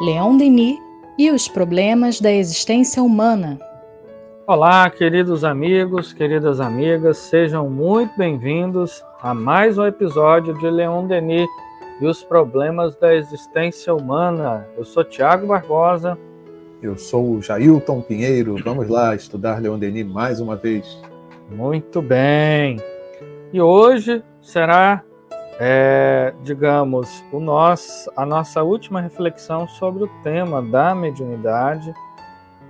Leon Denis e os problemas da existência humana. Olá, queridos amigos, queridas amigas, sejam muito bem-vindos a mais um episódio de Leon Denis e os problemas da existência humana. Eu sou Tiago Barbosa. Eu sou o Jailton Pinheiro. Vamos lá estudar Leon Denis mais uma vez. Muito bem. E hoje será é, digamos, o nosso, a nossa última reflexão sobre o tema da mediunidade,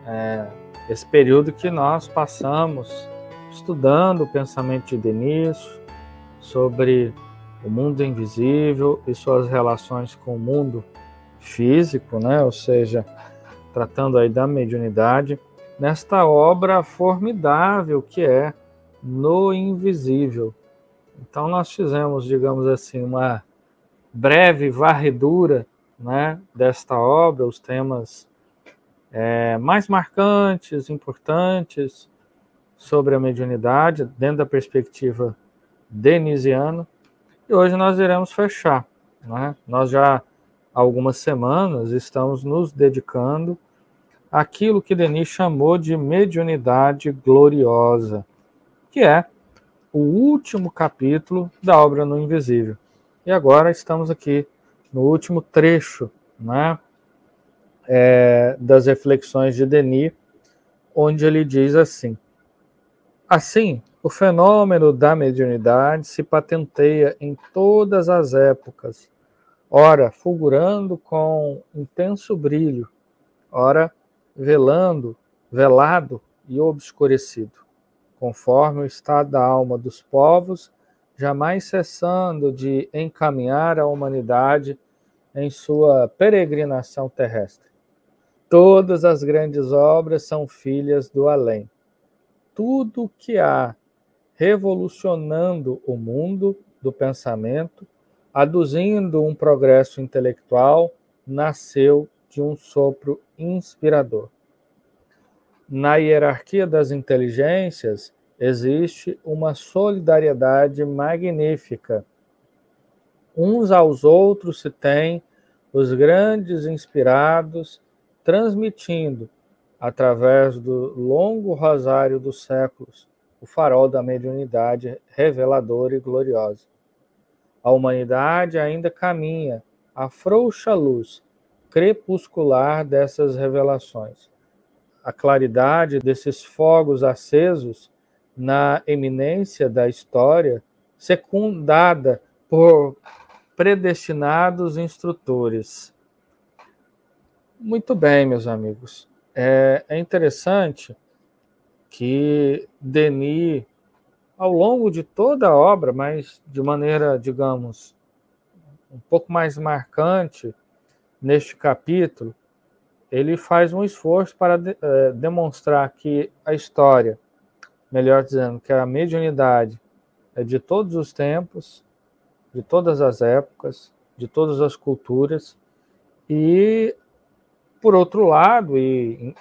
é, esse período que nós passamos estudando o pensamento de Denis, sobre o mundo invisível e suas relações com o mundo físico, né? ou seja, tratando aí da mediunidade, nesta obra formidável que é No Invisível, então nós fizemos, digamos assim, uma breve varredura né, desta obra, os temas é, mais marcantes, importantes sobre a mediunidade, dentro da perspectiva denisiana. E hoje nós iremos fechar. Né? Nós já há algumas semanas estamos nos dedicando àquilo que Denis chamou de mediunidade gloriosa, que é o último capítulo da obra no Invisível. E agora estamos aqui no último trecho né, é, das reflexões de Denis, onde ele diz assim: Assim, o fenômeno da mediunidade se patenteia em todas as épocas, ora fulgurando com intenso brilho, ora velando, velado e obscurecido conforme o estado da alma dos povos, jamais cessando de encaminhar a humanidade em sua peregrinação terrestre. Todas as grandes obras são filhas do além. Tudo que há revolucionando o mundo do pensamento, aduzindo um progresso intelectual, nasceu de um sopro inspirador. Na hierarquia das inteligências, existe uma solidariedade magnífica. Uns aos outros se têm os grandes inspirados, transmitindo, através do longo rosário dos séculos, o farol da mediunidade reveladora e gloriosa. A humanidade ainda caminha a frouxa luz crepuscular dessas revelações a claridade desses fogos acesos na eminência da história, secundada por predestinados instrutores. Muito bem, meus amigos. É, é interessante que Denis, ao longo de toda a obra, mas de maneira, digamos, um pouco mais marcante neste capítulo, ele faz um esforço para de, é, demonstrar que a história, melhor dizendo, que a mediunidade é de todos os tempos, de todas as épocas, de todas as culturas, e, por outro lado, e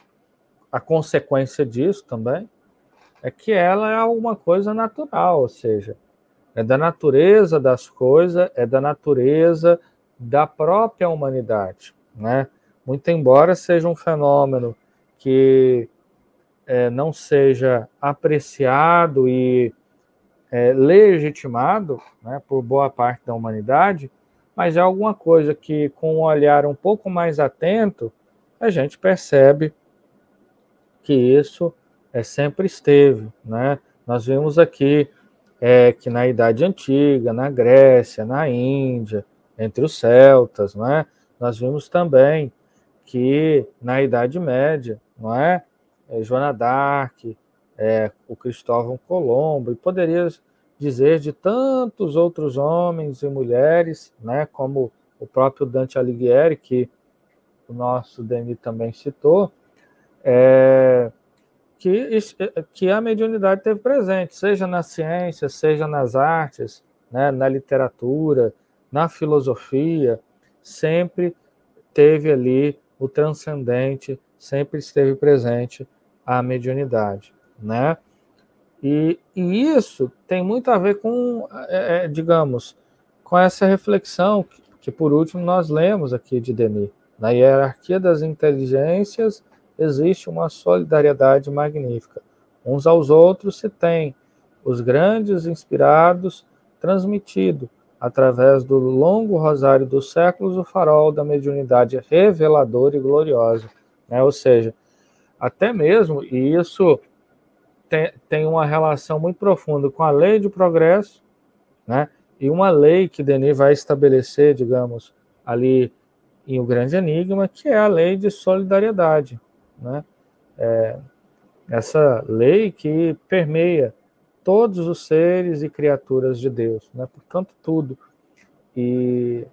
a consequência disso também, é que ela é alguma coisa natural, ou seja, é da natureza das coisas, é da natureza da própria humanidade, né? Muito embora seja um fenômeno que é, não seja apreciado e é, legitimado né, por boa parte da humanidade, mas é alguma coisa que, com um olhar um pouco mais atento, a gente percebe que isso é, sempre esteve. Né? Nós vimos aqui é, que na Idade Antiga, na Grécia, na Índia, entre os celtas, né? nós vimos também que na Idade Média, não é? é Joana d'Arc, é, o Cristóvão Colombo, e poderia dizer de tantos outros homens e mulheres, né, como o próprio Dante Alighieri, que o nosso Denis também citou, é, que, que a mediunidade teve presente, seja na ciência, seja nas artes, né, na literatura, na filosofia, sempre teve ali o transcendente sempre esteve presente a mediunidade, né? E, e isso tem muito a ver com, é, é, digamos, com essa reflexão que, que, por último, nós lemos aqui de Denis, Na hierarquia das inteligências existe uma solidariedade magnífica. Uns aos outros se tem os grandes inspirados transmitido através do longo rosário dos séculos o farol da mediunidade reveladora e gloriosa, né? Ou seja, até mesmo e isso tem, tem uma relação muito profunda com a lei de progresso, né? E uma lei que Denis vai estabelecer, digamos, ali em O Grande Enigma, que é a lei de solidariedade, né? É, essa lei que permeia todos os seres e criaturas de Deus, né? portanto, tudo. E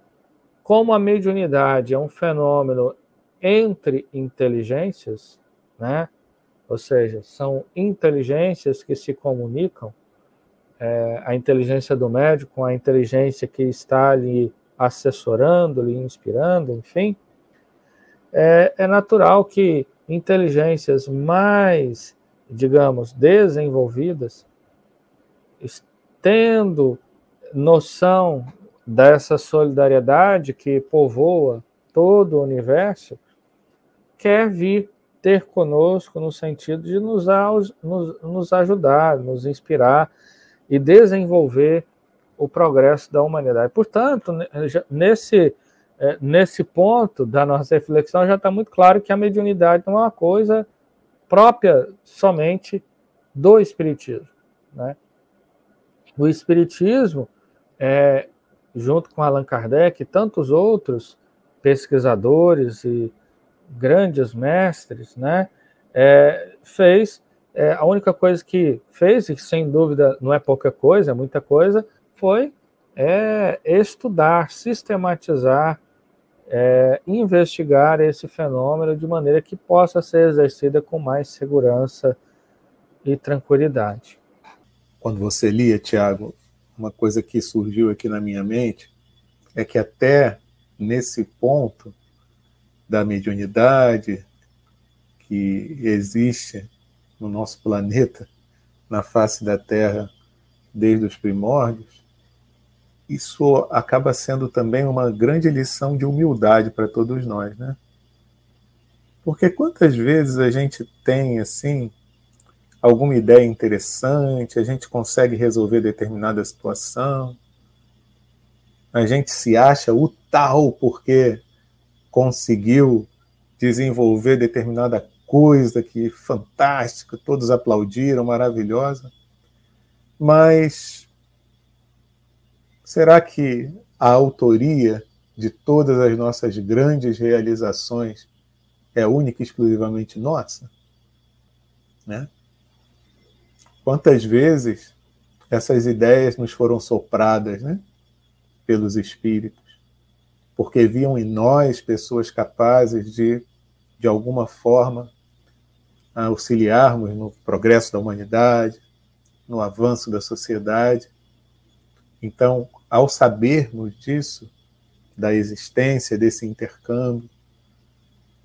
como a mediunidade é um fenômeno entre inteligências, né? ou seja, são inteligências que se comunicam, é, a inteligência do médico a inteligência que está ali assessorando, lhe inspirando, enfim, é, é natural que inteligências mais, digamos, desenvolvidas, tendo noção dessa solidariedade que povoa todo o universo, quer vir ter conosco no sentido de nos, nos, nos ajudar, nos inspirar e desenvolver o progresso da humanidade. Portanto, nesse é, nesse ponto da nossa reflexão, já está muito claro que a mediunidade não é uma coisa própria somente do Espiritismo. Né? O Espiritismo, é, junto com Allan Kardec e tantos outros pesquisadores e grandes mestres, né, é, fez é, a única coisa que fez, e sem dúvida não é pouca coisa, é muita coisa, foi é, estudar, sistematizar é, investigar esse fenômeno de maneira que possa ser exercida com mais segurança e tranquilidade. Quando você lia, Tiago, uma coisa que surgiu aqui na minha mente é que até nesse ponto da mediunidade que existe no nosso planeta, na face da Terra, desde os primórdios, isso acaba sendo também uma grande lição de humildade para todos nós, né? Porque quantas vezes a gente tem assim alguma ideia interessante, a gente consegue resolver determinada situação, a gente se acha o tal porque conseguiu desenvolver determinada coisa que fantástica, todos aplaudiram, maravilhosa, mas Será que a autoria de todas as nossas grandes realizações é única e exclusivamente nossa? Né? Quantas vezes essas ideias nos foram sopradas né, pelos espíritos, porque viam em nós pessoas capazes de, de alguma forma, auxiliarmos no progresso da humanidade, no avanço da sociedade. Então, ao sabermos disso, da existência desse intercâmbio,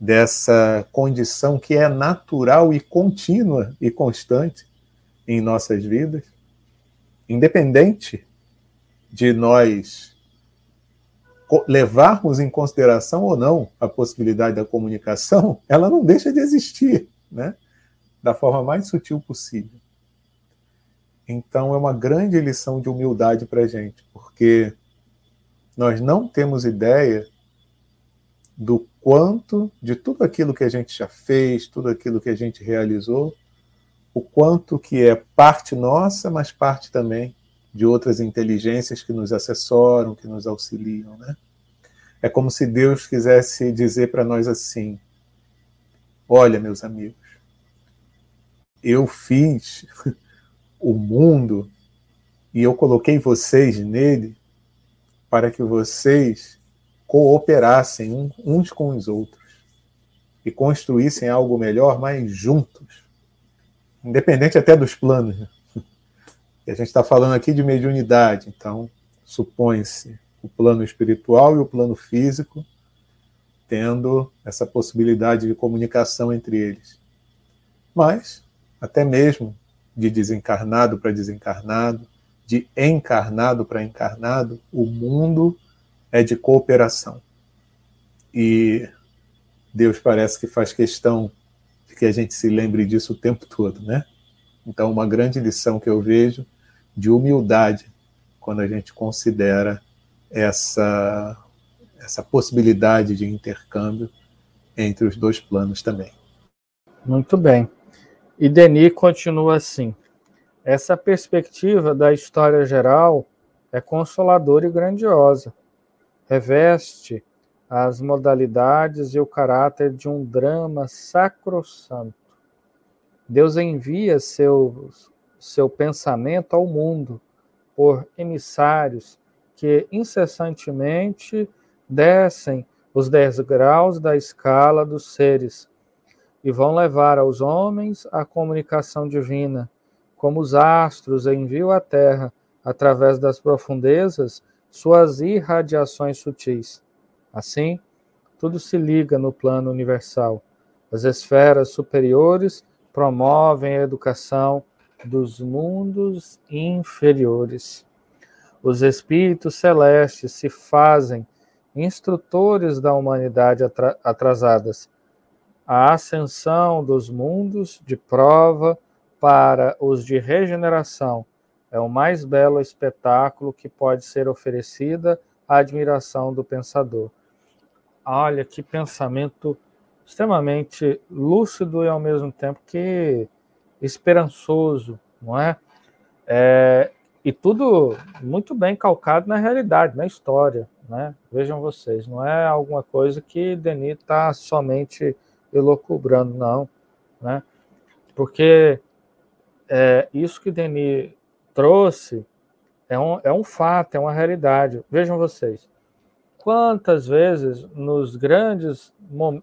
dessa condição que é natural e contínua e constante em nossas vidas, independente de nós levarmos em consideração ou não a possibilidade da comunicação, ela não deixa de existir, né? Da forma mais sutil possível. Então, é uma grande lição de humildade para a gente, porque nós não temos ideia do quanto, de tudo aquilo que a gente já fez, tudo aquilo que a gente realizou, o quanto que é parte nossa, mas parte também de outras inteligências que nos assessoram, que nos auxiliam, né? É como se Deus quisesse dizer para nós assim: Olha, meus amigos, eu fiz o mundo e eu coloquei vocês nele para que vocês cooperassem uns com os outros e construíssem algo melhor, mas juntos, independente até dos planos. Né? E a gente está falando aqui de mediunidade, então supõe-se o plano espiritual e o plano físico tendo essa possibilidade de comunicação entre eles. Mas, até mesmo de desencarnado para desencarnado, de encarnado para encarnado, o mundo é de cooperação. E Deus parece que faz questão que a gente se lembre disso o tempo todo, né? Então, uma grande lição que eu vejo de humildade quando a gente considera essa, essa possibilidade de intercâmbio entre os dois planos também. Muito bem. E Denis continua assim: essa perspectiva da história geral é consoladora e grandiosa. Reveste as modalidades e o caráter de um drama sacrossanto. Deus envia seu, seu pensamento ao mundo por emissários que incessantemente descem os dez graus da escala dos seres e vão levar aos homens a comunicação divina, como os astros enviam à terra, através das profundezas, suas irradiações sutis. Assim, tudo se liga no plano universal. As esferas superiores promovem a educação dos mundos inferiores. Os espíritos celestes se fazem instrutores da humanidade atrasadas. A ascensão dos mundos de prova para os de regeneração é o mais belo espetáculo que pode ser oferecida à admiração do pensador. Olha que pensamento extremamente lúcido e ao mesmo tempo que esperançoso, não é? é? E tudo muito bem calcado na realidade, na história, né? Vejam vocês, não é alguma coisa que Denis está somente elocubrando, não, né? Porque é, isso que Denis trouxe é um, é um fato, é uma realidade. Vejam vocês, quantas vezes nos grandes,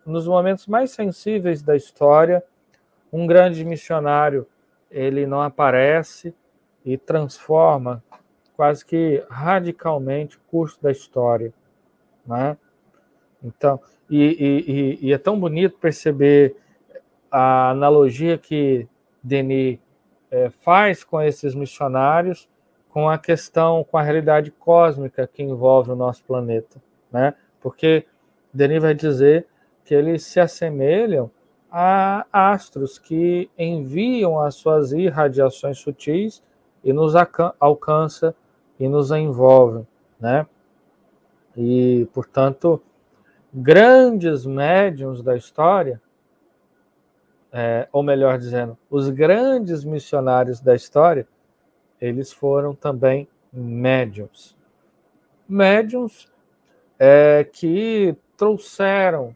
nos momentos mais sensíveis da história, um grande missionário ele não aparece e transforma quase que radicalmente o curso da história, né? Então, e, e, e é tão bonito perceber a analogia que Denis é, faz com esses missionários com a questão, com a realidade cósmica que envolve o nosso planeta, né? Porque Denis vai dizer que eles se assemelham a astros que enviam as suas irradiações sutis e nos alcança e nos envolvem, né? E, portanto, grandes médiums da história, é, ou melhor dizendo, os grandes missionários da história, eles foram também médiums. Médiums é, que trouxeram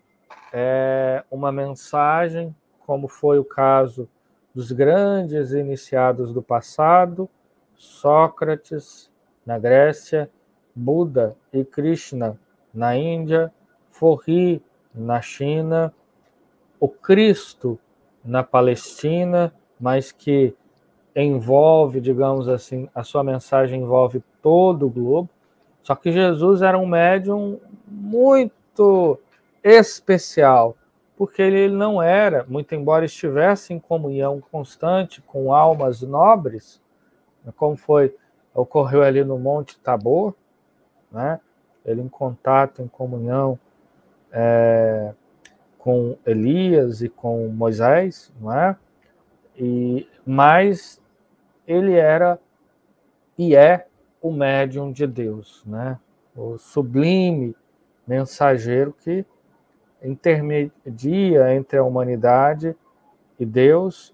é, uma mensagem, como foi o caso dos grandes iniciados do passado, Sócrates na Grécia, Buda e Krishna na Índia, Forri na China, o Cristo na Palestina, mas que envolve, digamos assim, a sua mensagem envolve todo o globo. Só que Jesus era um médium muito especial, porque ele não era, muito embora estivesse em comunhão constante com almas nobres, como foi ocorreu ali no Monte Tabor, né? Ele em contato, em comunhão é, com Elias e com Moisés, não é? E mas ele era e é o médium de Deus, né? O sublime mensageiro que intermedia entre a humanidade e Deus,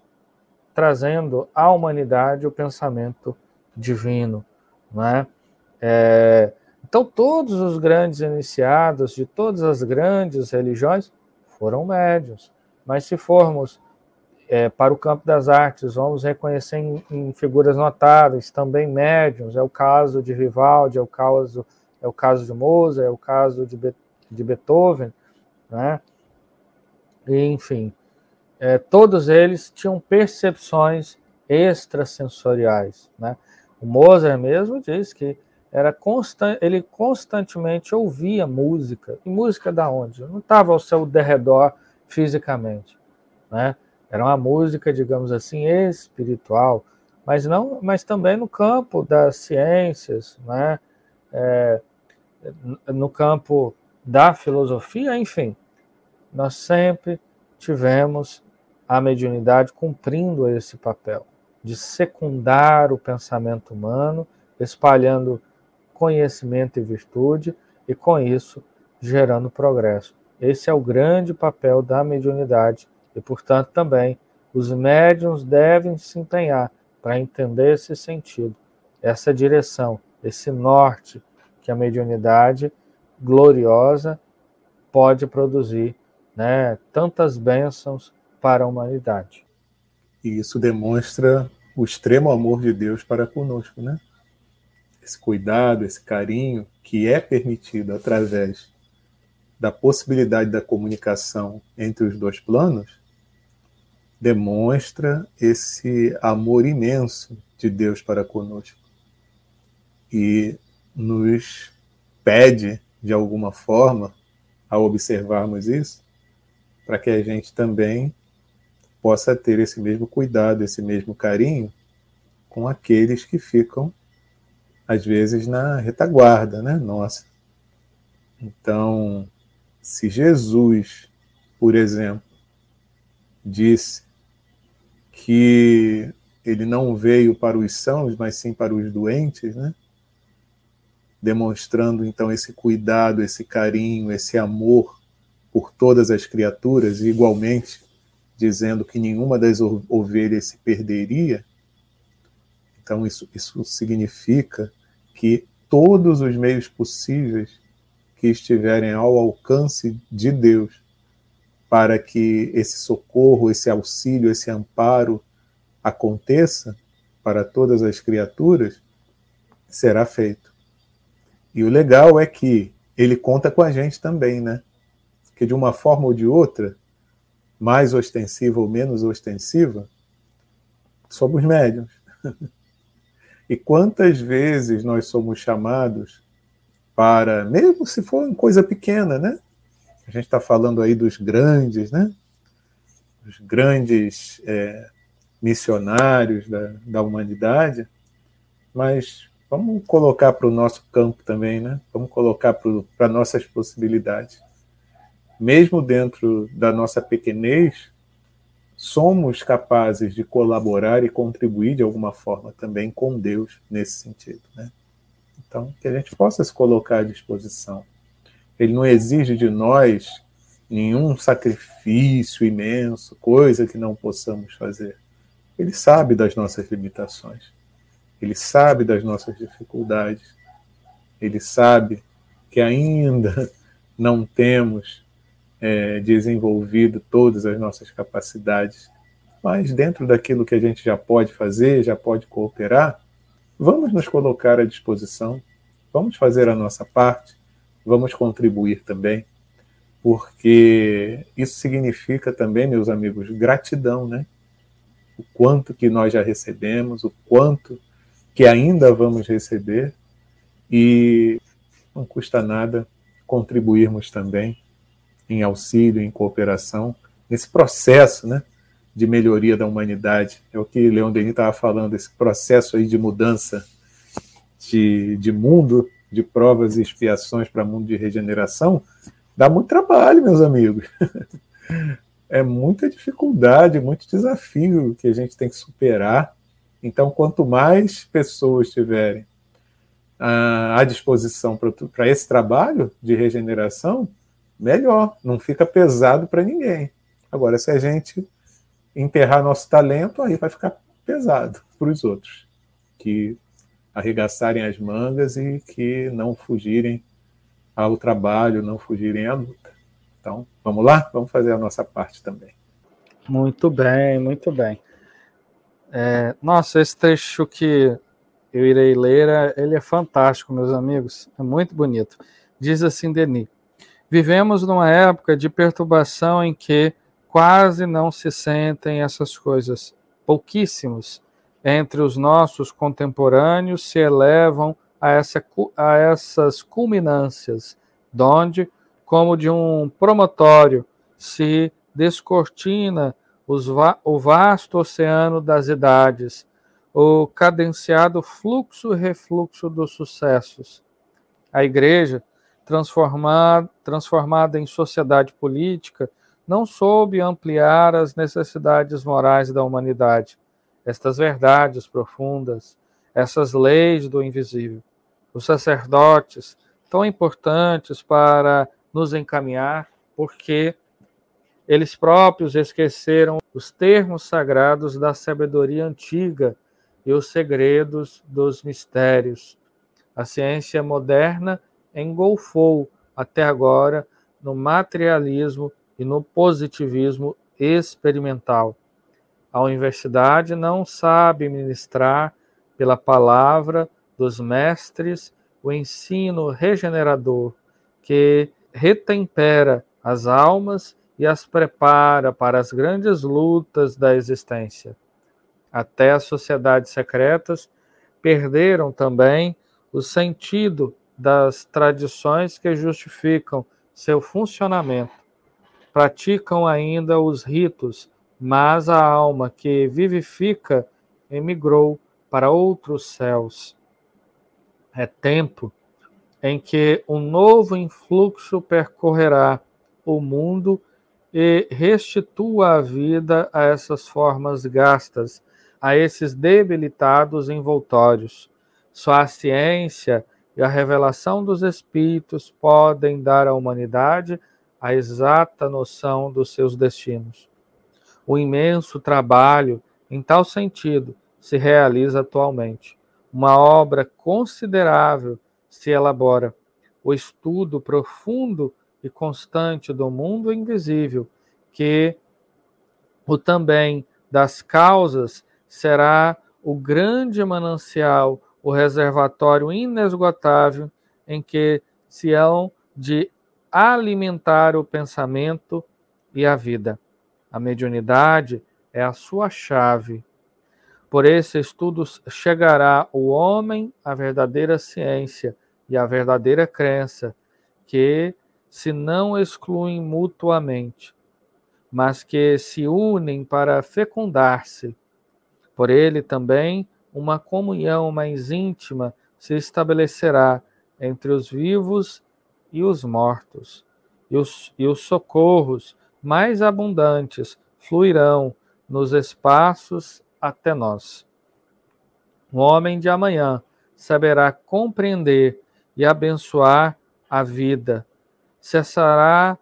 trazendo à humanidade o pensamento divino. Né? É, então, todos os grandes iniciados de todas as grandes religiões foram médios. Mas se formos é, para o campo das artes, vamos reconhecer em, em, figuras notáveis também médiums. É o caso de Vivaldi, é o caso, é o caso de Mozart, é o caso de, Be de Beethoven né? E, enfim, é, todos eles tinham percepções extrasensoriais, né? O Mozart mesmo diz que era constant, ele constantemente ouvia música. E música da onde? Não estava ao seu derredor fisicamente, né? Era uma música, digamos assim, espiritual, mas não, mas também no campo das ciências, né? É, no campo da filosofia, enfim. nós sempre tivemos a mediunidade cumprindo esse papel de secundar o pensamento humano, espalhando conhecimento e virtude e com isso gerando progresso. Esse é o grande papel da mediunidade e, portanto, também os médiums devem se empenhar para entender esse sentido, essa direção, esse norte que a mediunidade gloriosa pode produzir, né, tantas bênçãos para a humanidade. E isso demonstra o extremo amor de Deus para conosco, né? Esse cuidado, esse carinho que é permitido através da possibilidade da comunicação entre os dois planos, demonstra esse amor imenso de Deus para conosco. E nos pede, de alguma forma, ao observarmos isso, para que a gente também possa ter esse mesmo cuidado, esse mesmo carinho com aqueles que ficam, às vezes, na retaguarda, né? Nossa. Então, se Jesus, por exemplo, disse que ele não veio para os sãos, mas sim para os doentes, né? demonstrando então esse cuidado, esse carinho, esse amor por todas as criaturas, e igualmente dizendo que nenhuma das ovelhas se perderia. Então, isso, isso significa que todos os meios possíveis que estiverem ao alcance de Deus para que esse socorro, esse auxílio, esse amparo aconteça para todas as criaturas, será feito. E o legal é que ele conta com a gente também, né? Que de uma forma ou de outra, mais ostensiva ou menos ostensiva, somos médiums. e quantas vezes nós somos chamados para, mesmo se for uma coisa pequena, né? A gente está falando aí dos grandes, né? Os grandes é, missionários da, da humanidade, mas vamos colocar para o nosso campo também, né? Vamos colocar para nossas possibilidades. Mesmo dentro da nossa pequenez, somos capazes de colaborar e contribuir de alguma forma também com Deus nesse sentido, né? Então, que a gente possa se colocar à disposição. Ele não exige de nós nenhum sacrifício imenso, coisa que não possamos fazer. Ele sabe das nossas limitações. Ele sabe das nossas dificuldades. Ele sabe que ainda não temos é, desenvolvido todas as nossas capacidades, mas dentro daquilo que a gente já pode fazer, já pode cooperar, vamos nos colocar à disposição, vamos fazer a nossa parte, vamos contribuir também, porque isso significa também, meus amigos, gratidão, né? O quanto que nós já recebemos, o quanto que ainda vamos receber e não custa nada contribuirmos também em auxílio, em cooperação, nesse processo né, de melhoria da humanidade. É o que Leon Denis estava falando, esse processo aí de mudança de, de mundo, de provas e expiações para mundo de regeneração, dá muito trabalho, meus amigos. é muita dificuldade, muito desafio que a gente tem que superar então, quanto mais pessoas tiverem ah, à disposição para esse trabalho de regeneração, melhor, não fica pesado para ninguém. Agora, se a gente enterrar nosso talento, aí vai ficar pesado para os outros, que arregaçarem as mangas e que não fugirem ao trabalho, não fugirem à luta. Então, vamos lá? Vamos fazer a nossa parte também. Muito bem, muito bem. É, nossa, esse trecho que eu irei ler, é, ele é fantástico, meus amigos, é muito bonito. Diz assim Denis: Vivemos numa época de perturbação em que quase não se sentem essas coisas. Pouquíssimos entre os nossos contemporâneos se elevam a, essa, a essas culminâncias, donde, como de um promontório, se descortina o vasto oceano das idades, o cadenciado fluxo e refluxo dos sucessos. A Igreja, transformada, transformada em sociedade política, não soube ampliar as necessidades morais da humanidade, estas verdades profundas, essas leis do invisível. Os sacerdotes, tão importantes para nos encaminhar, porque eles próprios esqueceram os termos sagrados da sabedoria antiga e os segredos dos mistérios. A ciência moderna engolfou até agora no materialismo e no positivismo experimental. A universidade não sabe ministrar pela palavra dos mestres o ensino regenerador que retempera as almas e as prepara para as grandes lutas da existência. Até as sociedades secretas perderam também o sentido das tradições que justificam seu funcionamento. Praticam ainda os ritos, mas a alma que vivifica emigrou para outros céus. É tempo em que um novo influxo percorrerá o mundo e restitua a vida a essas formas gastas, a esses debilitados envoltórios. Só a ciência e a revelação dos Espíritos podem dar à humanidade a exata noção dos seus destinos. O imenso trabalho, em tal sentido, se realiza atualmente. Uma obra considerável se elabora. O estudo profundo e constante do mundo invisível, que o também das causas será o grande manancial o reservatório inesgotável em que se hão de alimentar o pensamento e a vida. A mediunidade é a sua chave. Por esse estudo chegará o homem à verdadeira ciência e à verdadeira crença, que se não excluem mutuamente, mas que se unem para fecundar-se. Por ele também uma comunhão mais íntima se estabelecerá entre os vivos e os mortos, e os, e os socorros mais abundantes fluirão nos espaços até nós. O homem de amanhã saberá compreender e abençoar a vida, cessará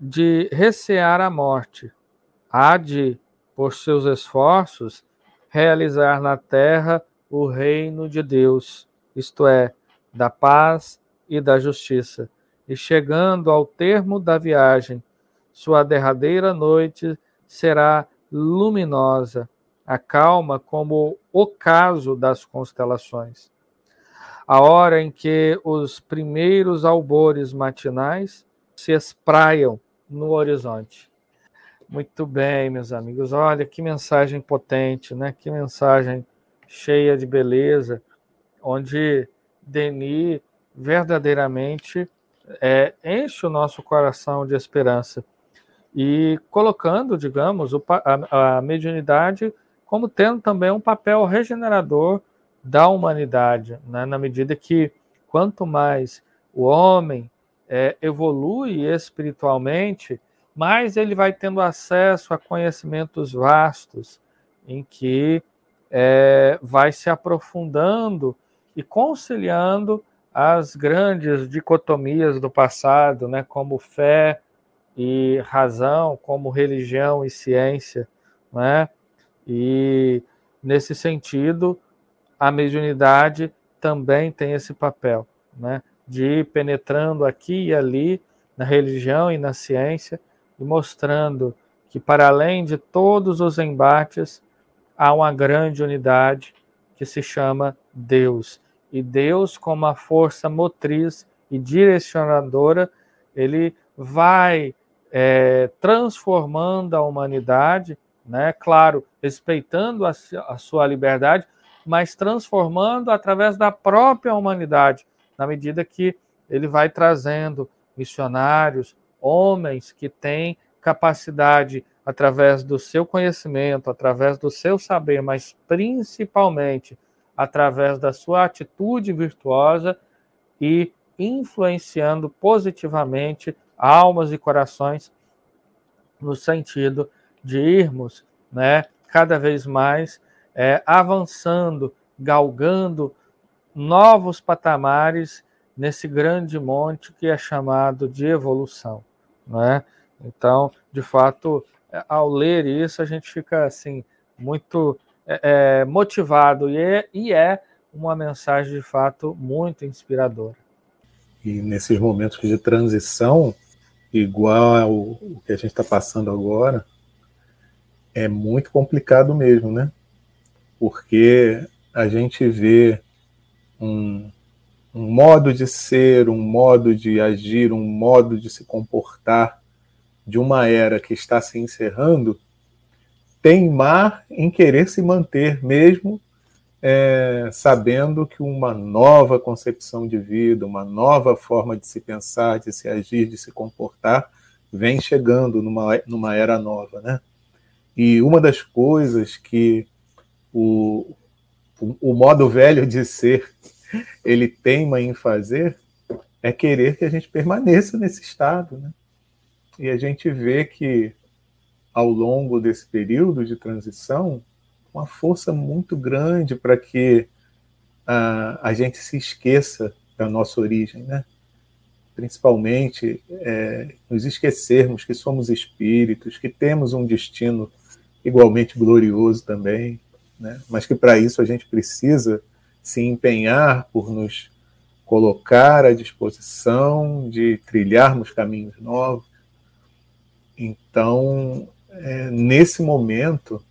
de recear a morte, há de, por seus esforços, realizar na terra o reino de Deus, isto é, da paz e da justiça. E chegando ao termo da viagem, sua derradeira noite será luminosa, a calma como o caso das constelações. A hora em que os primeiros albores matinais se espraiam no horizonte. Muito bem, meus amigos. Olha que mensagem potente, né? Que mensagem cheia de beleza, onde Denis verdadeiramente é, enche o nosso coração de esperança e colocando, digamos, a, a mediunidade como tendo também um papel regenerador da humanidade, né? na medida que quanto mais o homem é, evolui espiritualmente, mais ele vai tendo acesso a conhecimentos vastos, em que é, vai se aprofundando e conciliando as grandes dicotomias do passado, né, como fé e razão, como religião e ciência, né? E nesse sentido, a mediunidade também tem esse papel, né, de ir penetrando aqui e ali na religião e na ciência e mostrando que, para além de todos os embates, há uma grande unidade que se chama Deus. E Deus, como a força motriz e direcionadora, ele vai é, transformando a humanidade, né? claro, respeitando a, a sua liberdade, mas transformando através da própria humanidade, na medida que ele vai trazendo missionários, homens que têm capacidade, através do seu conhecimento, através do seu saber, mas principalmente através da sua atitude virtuosa e influenciando positivamente almas e corações no sentido de irmos né, cada vez mais é, avançando, galgando novos patamares nesse grande monte que é chamado de evolução. Né? Então, de fato, ao ler isso, a gente fica assim muito é, é, motivado e é, e é uma mensagem de fato muito inspiradora. E nesses momentos de transição, igual o que a gente está passando agora, é muito complicado mesmo, né? Porque a gente vê um, um modo de ser, um modo de agir, um modo de se comportar de uma era que está se encerrando, teimar em querer se manter, mesmo é, sabendo que uma nova concepção de vida, uma nova forma de se pensar, de se agir, de se comportar, vem chegando numa, numa era nova, né? E uma das coisas que o, o, o modo velho de ser ele teima em fazer é querer que a gente permaneça nesse estado, né? E a gente vê que ao longo desse período de transição, uma força muito grande para que uh, a gente se esqueça da nossa origem, né? Principalmente é, nos esquecermos que somos espíritos, que temos um destino igualmente glorioso também, né? Mas que para isso a gente precisa se empenhar por nos colocar à disposição de trilharmos caminhos novos. Então, é, nesse momento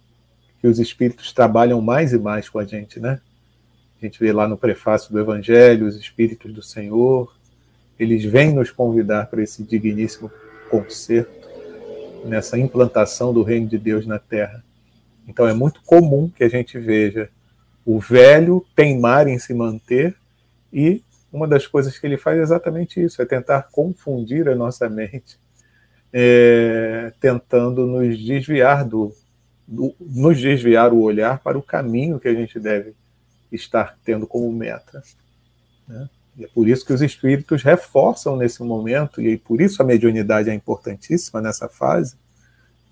que os espíritos trabalham mais e mais com a gente, né? A gente vê lá no prefácio do Evangelho, os espíritos do Senhor, eles vêm nos convidar para esse digníssimo concerto, nessa implantação do reino de Deus na Terra. Então é muito comum que a gente veja o velho teimar em se manter e uma das coisas que ele faz é exatamente isso, é tentar confundir a nossa mente, é, tentando nos desviar do, nos desviar o olhar para o caminho que a gente deve estar tendo como meta. Né? E é por isso que os espíritos reforçam nesse momento, e por isso a mediunidade é importantíssima nessa fase,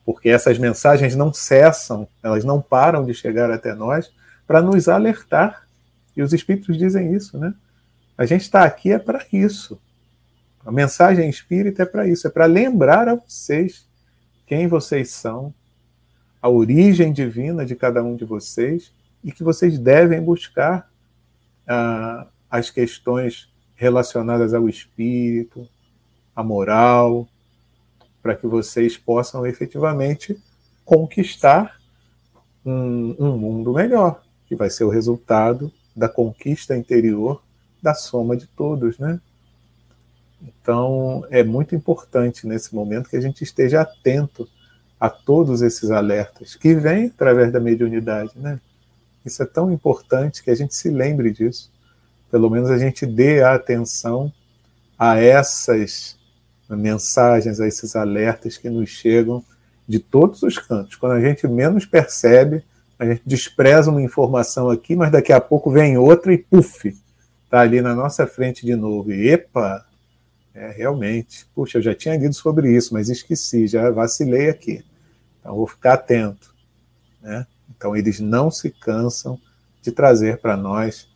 porque essas mensagens não cessam, elas não param de chegar até nós, para nos alertar. E os espíritos dizem isso, né? A gente está aqui é para isso. A mensagem espírita é para isso, é para lembrar a vocês quem vocês são, a origem divina de cada um de vocês e que vocês devem buscar ah, as questões relacionadas ao espírito, à moral, para que vocês possam efetivamente conquistar um, um mundo melhor que vai ser o resultado da conquista interior da soma de todos, né? Então, é muito importante nesse momento que a gente esteja atento a todos esses alertas que vêm através da mediunidade, né? Isso é tão importante que a gente se lembre disso. Pelo menos a gente dê a atenção a essas mensagens, a esses alertas que nos chegam de todos os cantos. Quando a gente menos percebe, a gente despreza uma informação aqui, mas daqui a pouco vem outra e puf, está ali na nossa frente de novo. E, epa, é realmente, puxa, eu já tinha lido sobre isso, mas esqueci, já vacilei aqui. Então vou ficar atento. Né? Então eles não se cansam de trazer para nós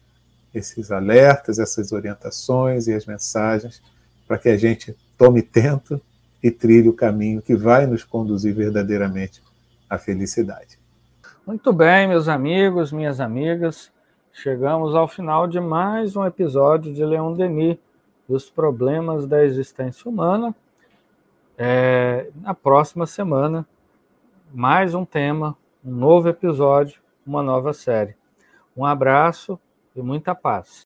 esses alertas, essas orientações e as mensagens para que a gente tome tento e trilhe o caminho que vai nos conduzir verdadeiramente à felicidade. Muito bem, meus amigos, minhas amigas, chegamos ao final de mais um episódio de Leon Denis, dos problemas da existência humana. É, na próxima semana, mais um tema, um novo episódio, uma nova série. Um abraço e muita paz.